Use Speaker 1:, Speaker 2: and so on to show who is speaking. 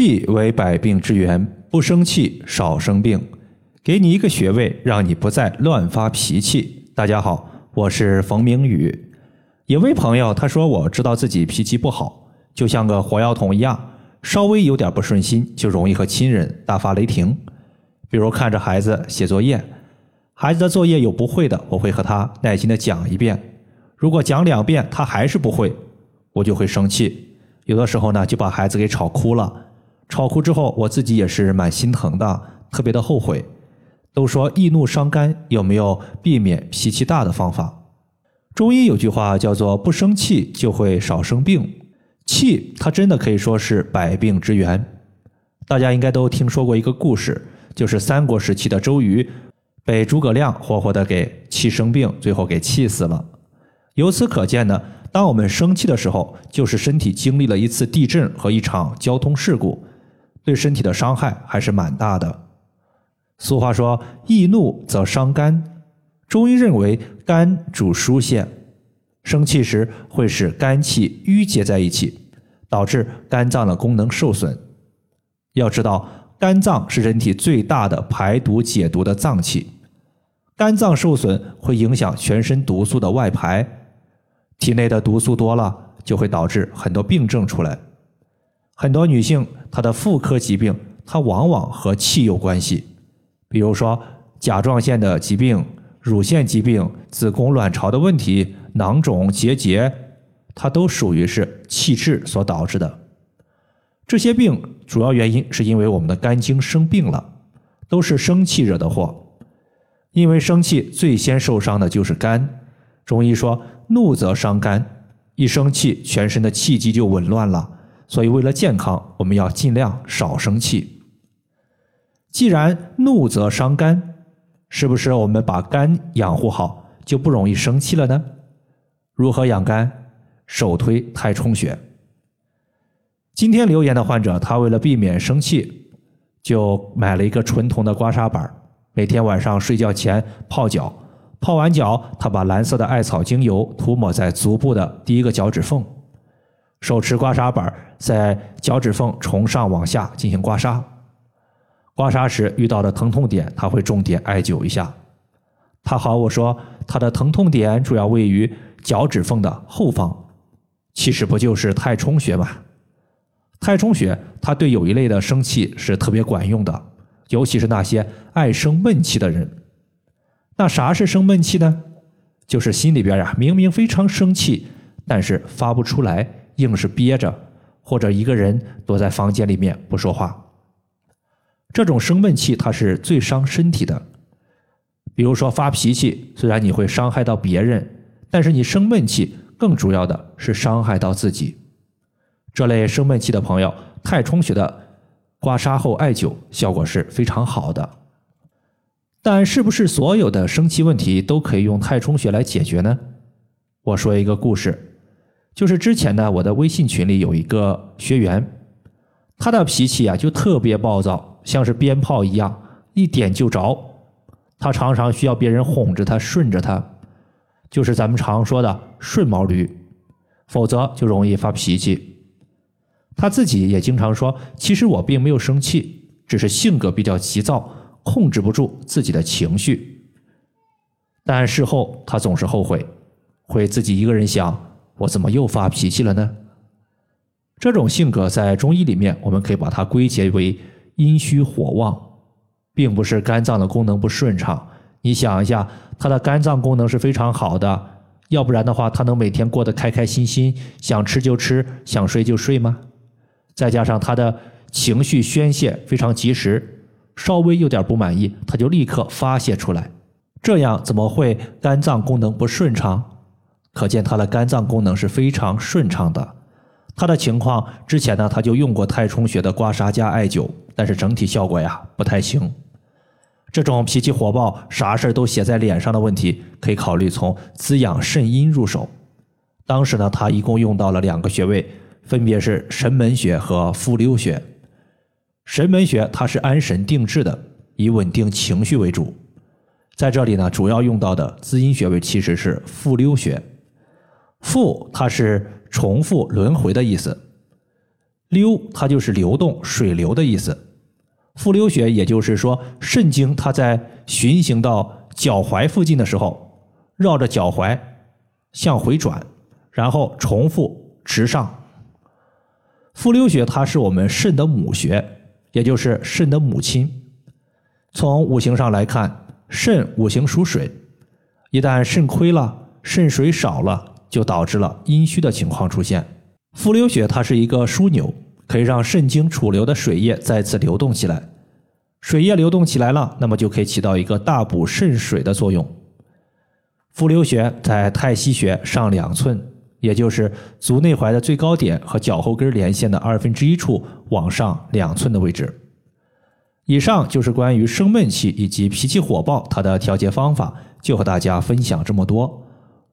Speaker 1: 气为百病之源，不生气少生病。给你一个穴位，让你不再乱发脾气。大家好，我是冯明宇。有位朋友他说，我知道自己脾气不好，就像个火药桶一样，稍微有点不顺心，就容易和亲人大发雷霆。比如看着孩子写作业，孩子的作业有不会的，我会和他耐心的讲一遍。如果讲两遍他还是不会，我就会生气。有的时候呢，就把孩子给吵哭了。炒哭之后，我自己也是蛮心疼的，特别的后悔。都说易怒伤肝，有没有避免脾气大的方法？中医有句话叫做“不生气就会少生病”，气它真的可以说是百病之源。大家应该都听说过一个故事，就是三国时期的周瑜被诸葛亮活活的给气生病，最后给气死了。由此可见呢，当我们生气的时候，就是身体经历了一次地震和一场交通事故。对身体的伤害还是蛮大的。俗话说“易怒则伤肝”，中医认为肝主疏泄，生气时会使肝气淤结在一起，导致肝脏的功能受损。要知道，肝脏是人体最大的排毒解毒的脏器，肝脏受损会影响全身毒素的外排，体内的毒素多了，就会导致很多病症出来。很多女性她的妇科疾病，它往往和气有关系，比如说甲状腺的疾病、乳腺疾病、子宫卵巢的问题、囊肿结节，它都属于是气滞所导致的。这些病主要原因是因为我们的肝经生病了，都是生气惹的祸。因为生气最先受伤的就是肝，中医说怒则伤肝，一生气全身的气机就紊乱了。所以，为了健康，我们要尽量少生气。既然怒则伤肝，是不是我们把肝养护好，就不容易生气了呢？如何养肝？首推太冲穴。今天留言的患者，他为了避免生气，就买了一个纯铜的刮痧板，每天晚上睡觉前泡脚，泡完脚，他把蓝色的艾草精油涂抹在足部的第一个脚趾缝。手持刮痧板，在脚趾缝从上往下进行刮痧。刮痧时遇到的疼痛点，他会重点艾灸一下。他和我说，他的疼痛点主要位于脚趾缝的后方，其实不就是太冲穴吗？太冲穴它对有一类的生气是特别管用的，尤其是那些爱生闷气的人。那啥是生闷气呢？就是心里边呀，明明非常生气，但是发不出来。硬是憋着，或者一个人躲在房间里面不说话，这种生闷气它是最伤身体的。比如说发脾气，虽然你会伤害到别人，但是你生闷气更主要的是伤害到自己。这类生闷气的朋友，太冲穴的刮痧后艾灸效果是非常好的。但是不是所有的生气问题都可以用太冲穴来解决呢？我说一个故事。就是之前呢，我的微信群里有一个学员，他的脾气啊就特别暴躁，像是鞭炮一样，一点就着。他常常需要别人哄着他、顺着他，就是咱们常说的顺毛驴，否则就容易发脾气。他自己也经常说：“其实我并没有生气，只是性格比较急躁，控制不住自己的情绪。”但事后他总是后悔，会自己一个人想。我怎么又发脾气了呢？这种性格在中医里面，我们可以把它归结为阴虚火旺，并不是肝脏的功能不顺畅。你想一下，他的肝脏功能是非常好的，要不然的话，他能每天过得开开心心，想吃就吃，想睡就睡吗？再加上他的情绪宣泄非常及时，稍微有点不满意，他就立刻发泄出来，这样怎么会肝脏功能不顺畅？可见他的肝脏功能是非常顺畅的。他的情况之前呢，他就用过太冲穴的刮痧加艾灸，但是整体效果呀不太行。这种脾气火爆、啥事都写在脸上的问题，可以考虑从滋养肾阴入手。当时呢，他一共用到了两个穴位，分别是神门穴和复溜穴。神门穴它是安神定志的，以稳定情绪为主。在这里呢，主要用到的滋阴穴位其实是复溜穴。复它是重复轮回的意思，溜它就是流动、水流的意思。复溜穴，也就是说肾经它在循行到脚踝附近的时候，绕着脚踝向回转，然后重复直上。复溜穴它是我们肾的母穴，也就是肾的母亲。从五行上来看，肾五行属水，一旦肾亏了，肾水少了，就导致了阴虚的情况出现。复溜穴它是一个枢纽，可以让肾经储留的水液再次流动起来。水液流动起来了，那么就可以起到一个大补肾水的作用。复溜穴在太溪穴上两寸，也就是足内踝的最高点和脚后跟连线的二分之一处往上两寸的位置。以上就是关于生闷气以及脾气火爆它的调节方法，就和大家分享这么多。